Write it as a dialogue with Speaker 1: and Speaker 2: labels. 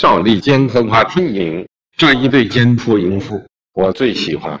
Speaker 1: 赵丽坚和花春莹这一对奸夫淫妇，我最喜欢。